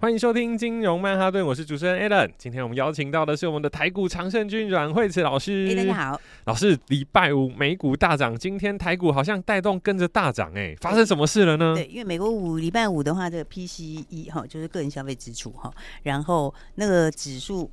欢迎收听金融曼哈顿，我是主持人 Alan。今天我们邀请到的是我们的台股常胜军阮惠慈老师。大家好，老师，礼拜五美股大涨，今天台股好像带动跟着大涨，哎，发生什么事了呢？对，因为美国五礼拜五的话，这个 PCE 哈，就是个人消费支出哈，然后那个指数。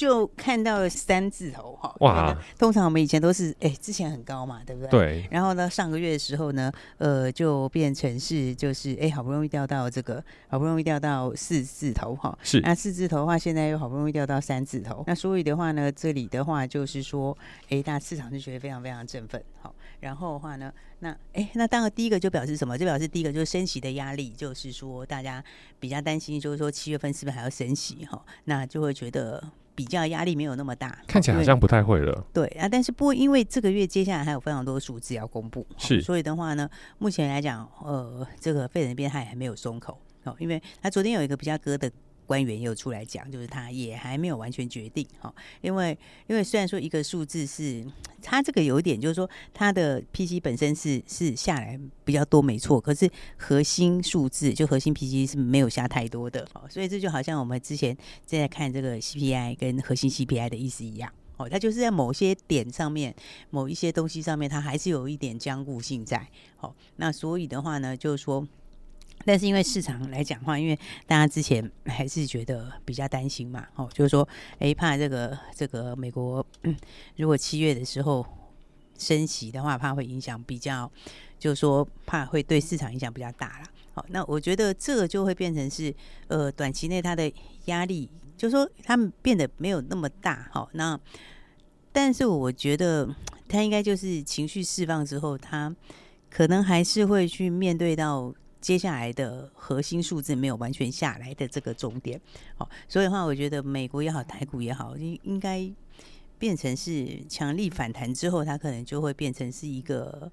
就看到了三字头哈，哇！通常我们以前都是哎、欸，之前很高嘛，对不对？对。然后呢，上个月的时候呢，呃，就变成是就是哎、欸，好不容易掉到这个，好不容易掉到四字头哈。是。那四字头的话，现在又好不容易掉到三字头。那所以的话呢，这里的话就是说，哎、欸，大市场就觉得非常非常振奋。好，然后的话呢，那哎、欸，那当然第一个就表示什么？就表示第一个就是升息的压力，就是说大家比较担心，就是说七月份是不是还要升息哈？那就会觉得。比较压力没有那么大，看起来好像不太会了。对啊，但是不过因为这个月接下来还有非常多数字要公布，是，所以的话呢，目前来讲，呃，这个费城那边还还没有松口哦，因为他昨天有一个比较哥的。官员也有出来讲，就是他也还没有完全决定哈，因为因为虽然说一个数字是，他这个有一点就是说，他的 PC 本身是是下来比较多没错，可是核心数字就核心 PC 是没有下太多的，所以这就好像我们之前正在看这个 CPI 跟核心 CPI 的意思一样，哦，它就是在某些点上面，某一些东西上面，它还是有一点僵固性在，好，那所以的话呢，就是说。但是因为市场来讲话，因为大家之前还是觉得比较担心嘛，哦，就是说，哎，怕这个这个美国，嗯，如果七月的时候升息的话，怕会影响比较，就是说怕会对市场影响比较大了。好，那我觉得这个就会变成是，呃，短期内它的压力，就是说他们变得没有那么大。好，那但是我觉得 他应该就是情绪释放之后，他可能还是会去面对到。接下来的核心数字没有完全下来的这个终点，好，所以的话，我觉得美国也好，台股也好，应应该变成是强力反弹之后，它可能就会变成是一个，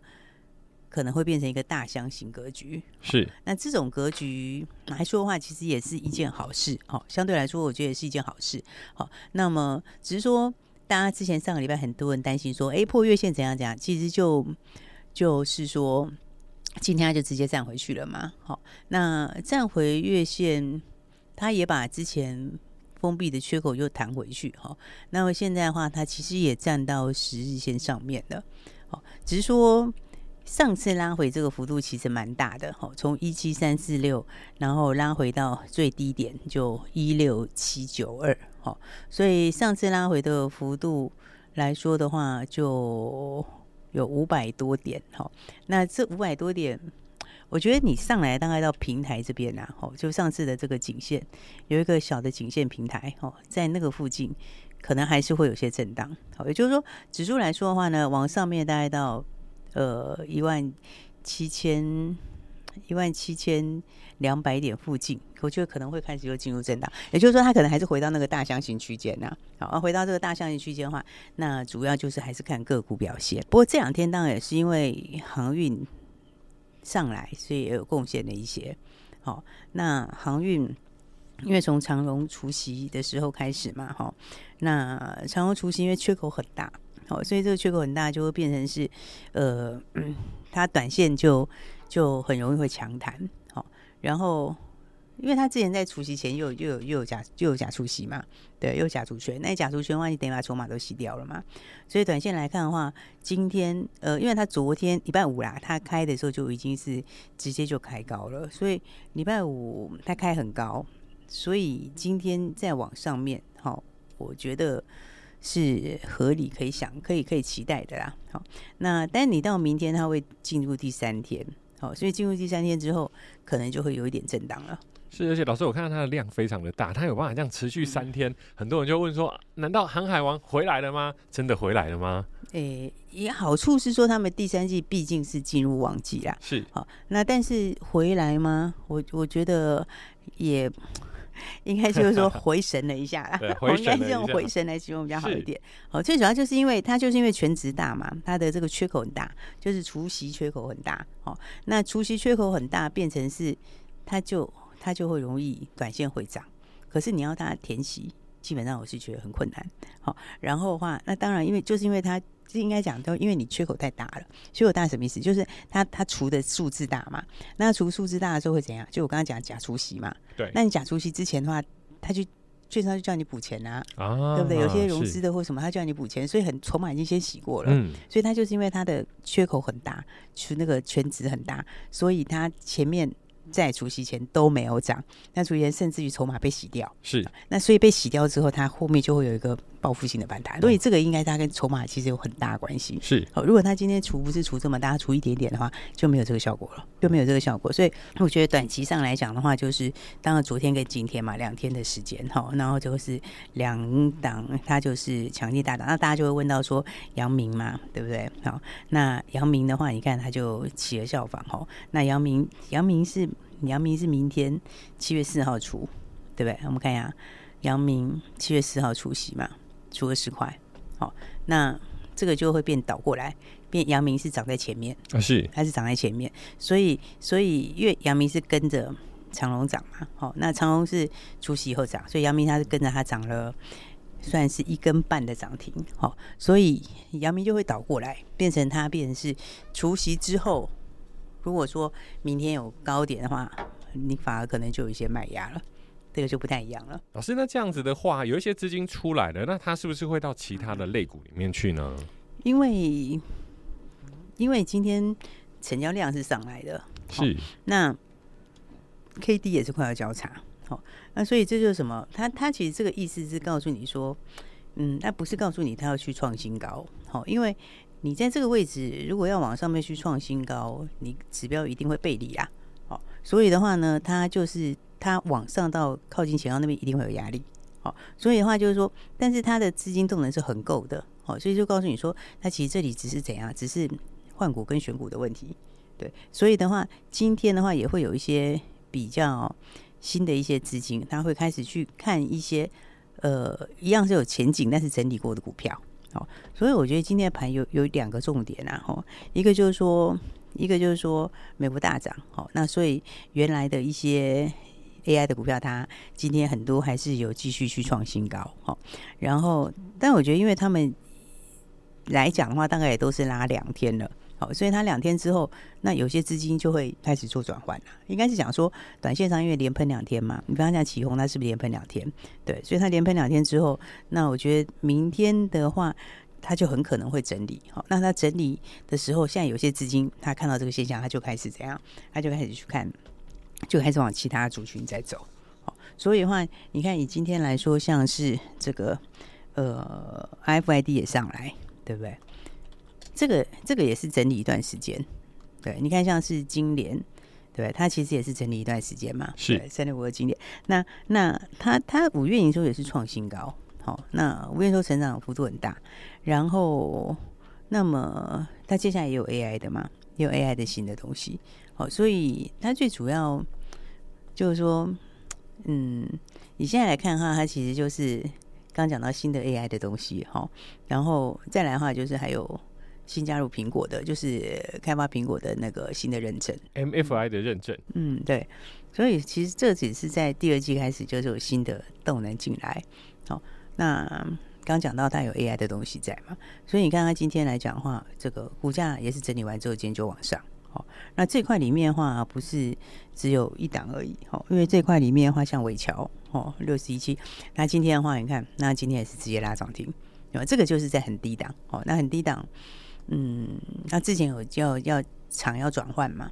可能会变成一个大箱型格局。是，那这种格局来说的话，其实也是一件好事。好，相对来说，我觉得也是一件好事。好，那么只是说，大家之前上个礼拜很多人担心说，哎，破月线怎样怎样，其实就就是说。今天他就直接站回去了嘛？好，那站回月线，他也把之前封闭的缺口又弹回去。哈，那么现在的话，它其实也站到十日线上面了。好，只是说上次拉回这个幅度其实蛮大的。好，从一七三四六，然后拉回到最低点就一六七九二。好，所以上次拉回的幅度来说的话，就。有五百多点，哈，那这五百多点，我觉得你上来大概到平台这边呐，哦，就上次的这个颈线有一个小的颈线平台，哦，在那个附近可能还是会有些震荡，好，也就是说指数来说的话呢，往上面大概到呃一万七千一万七千两百点附近，我觉得可能会开始又进入震荡，也就是说它可能还是回到那个大箱型区间呐。好，回到这个大箱型区间的话，那主要就是还是看个股表现。不过这两天当然也是因为航运上来，所以也有贡献的一些。好，那航运因为从长荣除夕的时候开始嘛，哈，那长荣除夕因为缺口很大，好，所以这个缺口很大就会变成是呃，它短线就就很容易会强弹。好，然后。因为他之前在除夕前又又有又有假又有假除夕嘛，对，又有假除权，那假除权的话，你等于把筹码都洗掉了嘛。所以短线来看的话，今天呃，因为他昨天礼拜五啦，他开的时候就已经是直接就开高了，所以礼拜五他开很高，所以今天再往上面，好，我觉得是合理可以想可以可以期待的啦。好，那但你到明天他会进入第三天，好，所以进入第三天之后，可能就会有一点震荡了。是，而且老师，我看到它的量非常的大，它有办法这样持续三天。嗯、很多人就问说，难道航海王回来了吗？真的回来了吗？诶、欸，也好处是说，他们第三季毕竟是进入旺季啦。是，好，那但是回来吗？我我觉得也应该就是说回神了一下啦。我应该是用回神来形容比较好一点。好，最主要就是因为它就是因为全职大嘛，它的这个缺口很大，就是除夕缺口很大。好，那除夕缺口很大，变成是它就它就会容易短线回涨。可是你要它填息，基本上我是觉得很困难。好，然后的话，那当然因为就是因为它。是应该讲都，因为你缺口太大了。缺口大什么意思？就是它它除的数字大嘛。那除数字大的时候会怎样？就我刚刚讲假除息嘛。对。那你假除息之前的话，他就券商就叫你补钱啊，啊，对不对？有些融资的或什么，他叫你补钱，所以很筹码已经先洗过了。嗯。所以他就是因为他的缺口很大，除那个全值很大，所以他前面。在除夕前都没有涨，那除夕前甚至于筹码被洗掉，是。那所以被洗掉之后，它后面就会有一个报复性的反弹，所以这个应该它跟筹码其实有很大关系。是，好，如果它今天除不是除这么大，除一点点的话，就没有这个效果了，就没有这个效果。所以我觉得短期上来讲的话，就是当然昨天跟今天嘛，两天的时间哈，然后就是两档它就是强劲大涨，那大家就会问到说阳明嘛，对不对？好，那阳明的话，你看它就企鹅效仿哈，那阳明阳明是。阳明是明天七月四号出，对不对？我们看一下，杨明七月四号出席嘛，除个十块，好，那这个就会变倒过来，变阳明是涨在前面啊，是还是涨在前面？所以，所以因为阳明是跟着长隆涨嘛，好，那长隆是除夕以后涨，所以阳明它是跟着它涨了，算是一根半的涨停，好，所以阳明就会倒过来，变成它变成是除夕之后。如果说明天有高点的话，你反而可能就有一些卖压了，这个就不太一样了。老师，那这样子的话，有一些资金出来了，那它是不是会到其他的类股里面去呢？因为因为今天成交量是上来的，是那 K D 也是快要交叉，好，那所以这就是什么？他他其实这个意思是告诉你说，嗯，那不是告诉你他要去创新高，好，因为。你在这个位置，如果要往上面去创新高，你指标一定会背离啊。好，所以的话呢，它就是它往上到靠近前方那边一定会有压力。好，所以的话就是说，但是它的资金动能是很够的。好，所以就告诉你说，它其实这里只是怎样，只是换股跟选股的问题。对，所以的话，今天的话也会有一些比较新的一些资金，它会开始去看一些呃，一样是有前景但是整理过的股票。好，所以我觉得今天的盘有有两个重点啊，吼，一个就是说，一个就是说美国大涨，好，那所以原来的一些 AI 的股票，它今天很多还是有继续去创新高，好，然后但我觉得因为他们来讲的话，大概也都是拉两天了。好，所以它两天之后，那有些资金就会开始做转换了。应该是讲说，短线上因为连喷两天嘛，你刚刚讲起鋐，它是不是连喷两天？对，所以它连喷两天之后，那我觉得明天的话，它就很可能会整理。好，那它整理的时候，现在有些资金它看到这个现象，它就开始怎样？它就开始去看，就开始往其他族群在走。好，所以的话，你看以今天来说，像是这个呃，RFID 也上来，对不对？这个这个也是整理一段时间，对，你看像是金联，对，它其实也是整理一段时间嘛，是。三六五的金联，那那它它五月营收也是创新高，好，那五月营收成长幅度很大，然后那么它接下来也有 AI 的嘛，也有 AI 的新的东西，好，所以它最主要就是说，嗯，你现在来看哈，它其实就是刚讲到新的 AI 的东西，好，然后再来的话就是还有。新加入苹果的，就是开发苹果的那个新的认证，MFI 的认证。嗯，对，所以其实这只是在第二季开始就是有新的动能进来。好，那刚讲到它有 AI 的东西在嘛，所以你看它今天来讲的话，这个股价也是整理完之后，今天就往上。好，那这块里面的话不是只有一档而已。好，因为这块里面的话，像尾桥哦，六十一期，那今天的话，你看，那今天也是直接拉涨停，对吧？这个就是在很低档。哦，那很低档。嗯，那之前有叫要厂要转换嘛？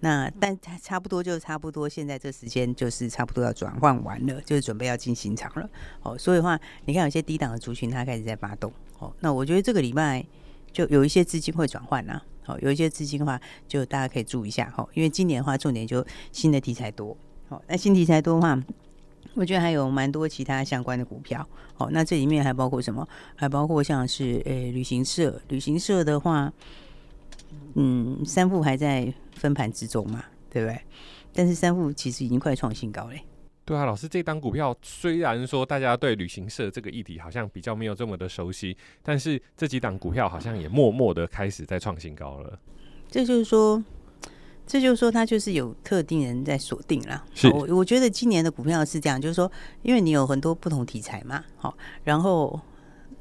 那但差不多就差不多，现在这时间就是差不多要转换完了，就是准备要进新厂了。哦，所以的话，你看有些低档的族群它开始在发动。哦，那我觉得这个礼拜就有一些资金会转换啦。哦，有一些资金的话，就大家可以注意一下。哈，因为今年的话，重点就新的题材多。哦，那新题材多的话。我觉得还有蛮多其他相关的股票，哦，那这里面还包括什么？还包括像是呃、欸、旅行社，旅行社的话，嗯，三富还在分盘之中嘛，对不对？但是三富其实已经快创新高嘞，对啊，老师，这档股票虽然说大家对旅行社这个议题好像比较没有这么的熟悉，但是这几档股票好像也默默的开始在创新高了。这就是说，这就是说，它就是有特定人在锁定了。是，我我觉得今年的股票是这样，就是说，因为你有很多不同题材嘛，好，然后。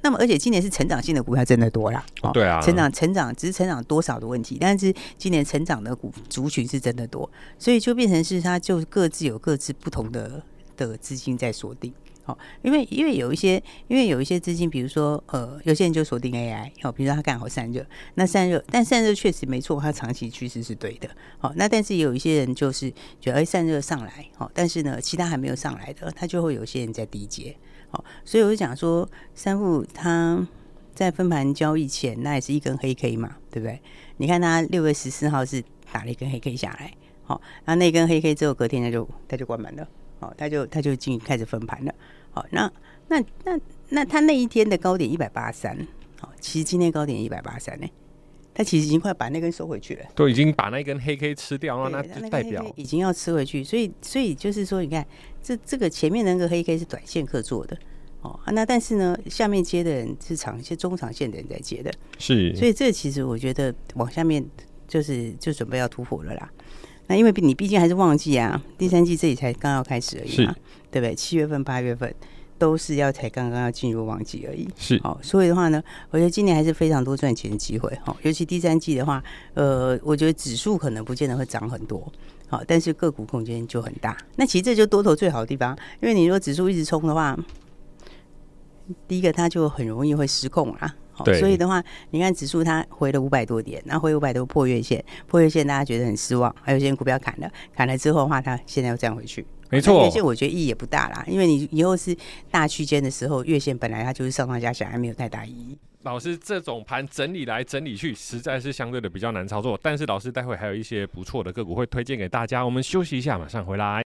那么，而且今年是成长性的股票真的多啦，哦，对啊，成长成长只是成长多少的问题，但是今年成长的股族群是真的多，所以就变成是它就各自有各自不同的的资金在锁定，好，因为因为有一些因为有一些资金，比如说呃，有些人就锁定 AI，好，比如说他看好散热，那散热，但散热确实没错，它长期趋势是对的，好，那但是有一些人就是觉得散热上来，好，但是呢，其他还没有上来的，他就会有些人在低接。哦，所以我就讲说，三富他在分盘交易前，那也是一根黑 K 嘛，对不对？你看他六月十四号是打了一根黑 K 下来，好，那那根黑 K 之后隔天他就他就关门了，好，他就他就进开始分盘了，好，那那那那他那一天的高点一百八十三，好，其实今天高点一百八十三呢，他其实已经快把那根收回去了，都已经把那根黑 K 吃掉了，那就代表已经要吃回去，所以所以就是说，你看。这这个前面那个黑 K 是短线客做的哦，那但是呢，下面接的人是长线、中长线的人在接的，是，所以这其实我觉得往下面就是就准备要突破了啦。那因为你毕竟还是旺季啊，第三季这里才刚要开始而已嘛，对不对？七月份、八月份都是要才刚刚要进入旺季而已，是。哦，所以的话呢，我觉得今年还是非常多赚钱的机会哈，尤其第三季的话，呃，我觉得指数可能不见得会涨很多。好，但是个股空间就很大。那其实这就多头最好的地方，因为你如果指数一直冲的话，第一个它就很容易会失控啦。好，所以的话，你看指数它回了五百多点，那回五百多破月线，破月线大家觉得很失望，还有些人股票砍了，砍了之后的话，它现在又站回去。没错，月线我觉得意义也不大啦，因为你以后是大区间的时候，月线本来它就是上上下下，还没有太大意义。老师，这种盘整理来整理去，实在是相对的比较难操作。但是老师待会还有一些不错的个股会推荐给大家。我们休息一下，马上回来。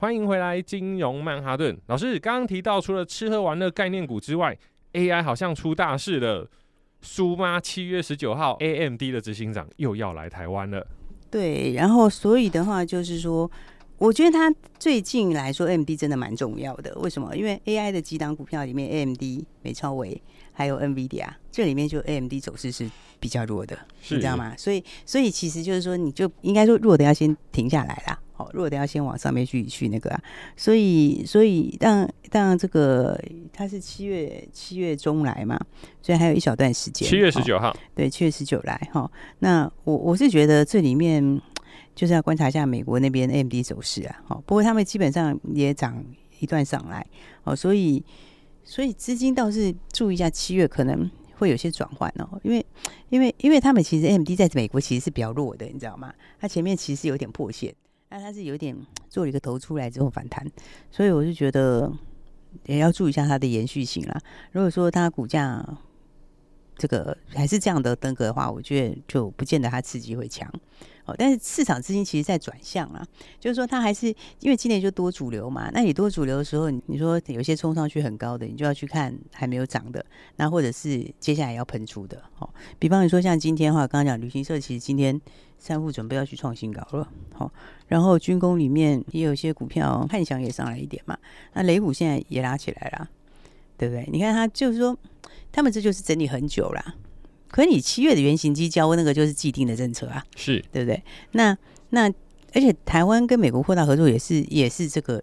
欢迎回来，金融曼哈顿老师刚刚提到，除了吃喝玩乐概念股之外，AI 好像出大事了。苏妈七月十九号，AMD 的执行长又要来台湾了。对，然后所以的话就是说，我觉得他最近来说，AMD 真的蛮重要的。为什么？因为 AI 的几档股票里面，AMD、美超微还有 NVIDIA，这里面就 AMD 走势是比较弱的，你知道吗？所以，所以其实就是说，你就应该说弱的要先停下来啦。好，弱的要先往上面去去那个啊。所以，所以当当这个他是七月七月中来嘛，所以还有一小段时间。七月十九号，对，七月十九来哈。那我我是觉得这里面就是要观察一下美国那边 AMD 走势啊。好，不过他们基本上也涨一段上来哦，所以所以资金倒是注意一下七月可能会有些转换哦，因为因为因为他们其实 AMD 在美国其实是比较弱的，你知道吗？它前面其实有点破线。那它是有点做了一个头出来之后反弹，所以我就觉得也要注意一下它的延续性啦。如果说它股价这个还是这样的登革的话，我觉得就不见得它刺激会强。哦，但是市场资金其实在转向啊，就是说它还是因为今年就多主流嘛。那你多主流的时候，你说有些冲上去很高的，你就要去看还没有涨的，那或者是接下来要喷出的。哦，比方你说像今天的话，刚刚讲旅行社其实今天。三富准备要去创新高了，好，然后军工里面也有一些股票，汉翔也上来一点嘛，那雷虎现在也拉起来了，对不对？你看他就是说，他们这就是整理很久了，可是你七月的原型机交那个就是既定的政策啊，是对不对？那那而且台湾跟美国扩大合作也是也是这个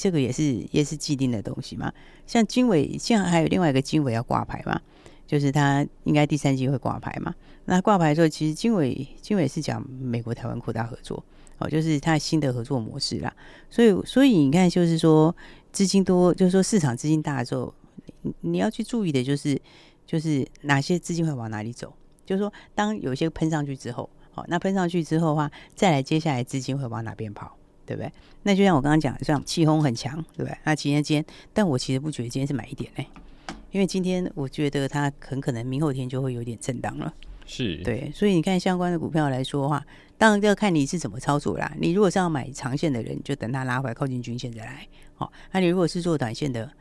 这个也是也是既定的东西嘛，像经纬现在还有另外一个经纬要挂牌嘛。就是他应该第三季会挂牌嘛？那挂牌的时候，其实经纬经纬是讲美国台湾扩大合作，哦，就是他新的合作模式啦。所以所以你看，就是说资金多，就是说市场资金大的时候，你要去注意的就是就是哪些资金会往哪里走。就是说，当有些喷上去之后，好，那喷上去之后的话，再来接下来资金会往哪边跑，对不对？那就像我刚刚讲，像气轰很强，对不对？那今天今天，但我其实不觉得今天是买一点呢。因为今天我觉得它很可能明后天就会有点震荡了，是对，所以你看相关的股票来说的话，当然要看你是怎么操作啦。你如果是要买长线的人，就等它拉回来靠近均线再来。好，那你如果是做短线的，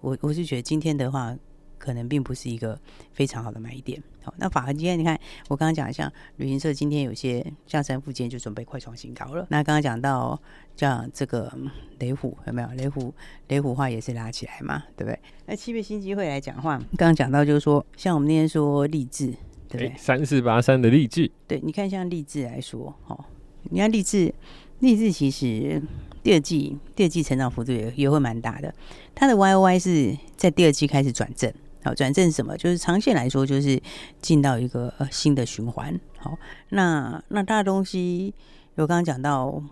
我我是觉得今天的话。可能并不是一个非常好的买点。好，那法人今天你看，我刚刚讲像旅行社今天有些像三附近就准备快创新高了。那刚刚讲到像这个雷虎有没有？雷虎雷虎话也是拉起来嘛，对不对？那七月新机会来讲话，刚刚讲到就是说，像我们那天说励志，对不对？三四八三的励志，对，你看像励志来说，哦，你看励志，励志其实第二季第二季成长幅度也也会蛮大的，它的 Y O Y 是在第二季开始转正。好，转正是什么？就是长线来说，就是进到一个新的循环。好，那那大东西，我刚刚讲到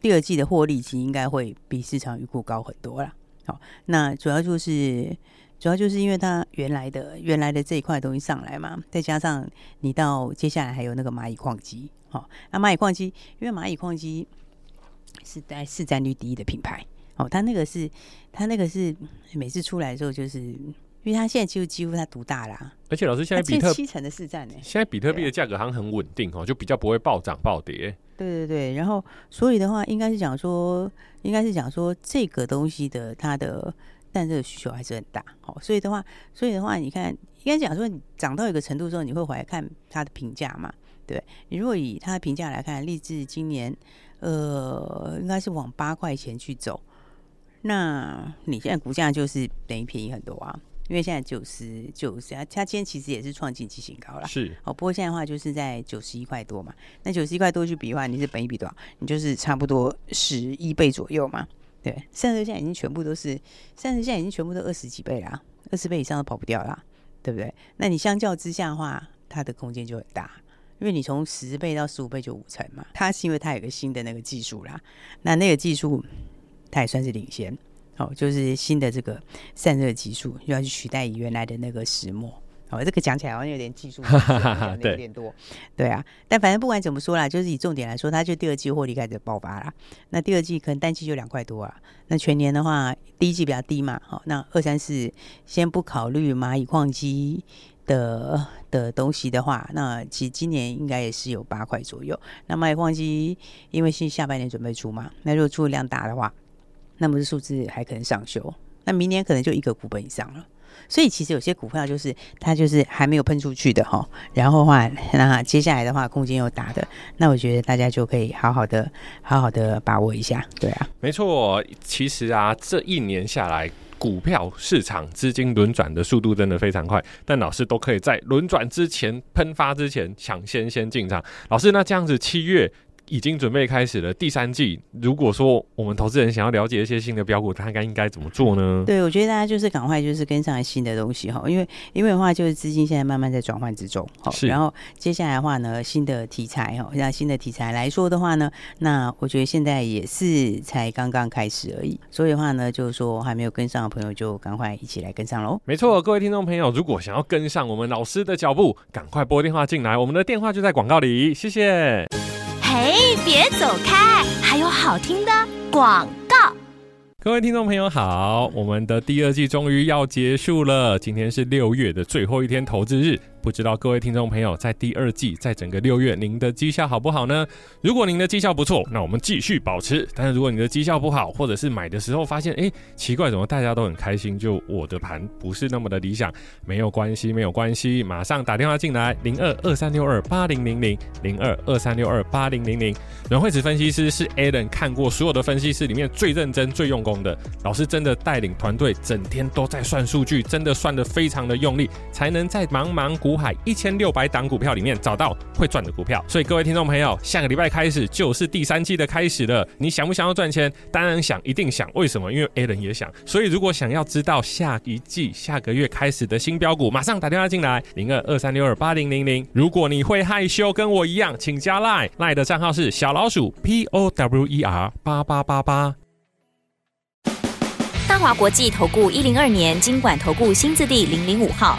第二季的获利期应该会比市场预估高很多啦。好，那主要就是主要就是因为它原来的原来的这一块东西上来嘛，再加上你到接下来还有那个蚂蚁矿机。好，那蚂蚁矿机，因为蚂蚁矿机是在市占率第一的品牌。哦，他那个是他那个是每次出来的时候就是。因为他现在就几乎他独大啦，而且老师现在比特七成的市占呢，现在比特币的价格好像很稳定哦，就比较不会暴涨暴跌。对对对，然后所以的话，应该是讲说，应该是讲说这个东西的它的但这个需求还是很大，好，所以的话，所以的话，你看，应该讲说你涨到一个程度之后，你会回来看它的评价嘛？对，你如果以它的评价来看，立志今年呃，应该是往八块钱去走，那你现在股价就是等于便宜很多啊。因为现在九十九十，啊它今天其实也是创近期新高了。是哦，不过现在的话就是在九十一块多嘛。那九十一块多去比的话，你是本一比多少？你就是差不多十一倍左右嘛。对，三十现在已经全部都是，三十现在已经全部都二十几倍啦，二十倍以上都跑不掉啦，对不对？那你相较之下的话，它的空间就很大，因为你从十倍到十五倍就五成嘛。它是因为它有个新的那个技术啦，那那个技术它也算是领先。哦，就是新的这个散热技术又要去取代原来的那个石墨。哦，这个讲起来好像有点技术，有点多。对啊，但反正不管怎么说啦，就是以重点来说，它就第二季获利开始爆发啦。那第二季可能单季就两块多啊。那全年的话，第一季比较低嘛。好，那二三四先不考虑蚂蚁矿机的的东西的话，那其实今年应该也是有八块左右。那蚂蚁矿机因为是下半年准备出嘛，那如果出量大的话。那么这数字还可能上修，那明年可能就一个股本以上了。所以其实有些股票就是它就是还没有喷出去的哈，然后的话那接下来的话空间又大的，那我觉得大家就可以好好的好好的把握一下，对啊，没错，其实啊这一年下来。股票市场资金轮转的速度真的非常快，但老师都可以在轮转之前喷发之前抢先先进场。老师，那这样子七月。已经准备开始了第三季。如果说我们投资人想要了解一些新的标股，他应该应该怎么做呢？对，我觉得大家就是赶快就是跟上新的东西哈，因为因为的话就是资金现在慢慢在转换之中哈。是。然后接下来的话呢，新的题材哈，像新的题材来说的话呢，那我觉得现在也是才刚刚开始而已。所以的话呢，就是说还没有跟上的朋友就赶快一起来跟上喽。没错，各位听众朋友，如果想要跟上我们老师的脚步，赶快拨电话进来，我们的电话就在广告里。谢谢。嘿，别走开！还有好听的广告。各位听众朋友好，我们的第二季终于要结束了，今天是六月的最后一天投资日。不知道各位听众朋友在第二季，在整个六月，您的绩效好不好呢？如果您的绩效不错，那我们继续保持；但是如果你的绩效不好，或者是买的时候发现，哎，奇怪，怎么大家都很开心，就我的盘不是那么的理想，没有关系，没有关系，马上打电话进来，零二二三六二八零零零，零二二三六二八零零零。阮惠子分析师是 Alan 看过所有的分析师里面最认真、最用功的老师，真的带领团队整天都在算数据，真的算得非常的用力，才能在茫茫股。海一千六百档股票里面找到会赚的股票，所以各位听众朋友，下个礼拜开始就是第三季的开始了。你想不想要赚钱？当然想，一定想。为什么？因为 Alan 也想。所以如果想要知道下一季、下个月开始的新标股，马上打电话进来，零二二三六二八零零零。如果你会害羞，跟我一样，请加赖赖的账号是小老鼠 P O W E R 八八八八。大华国际投顾一零二年金管投顾新字第零零五号。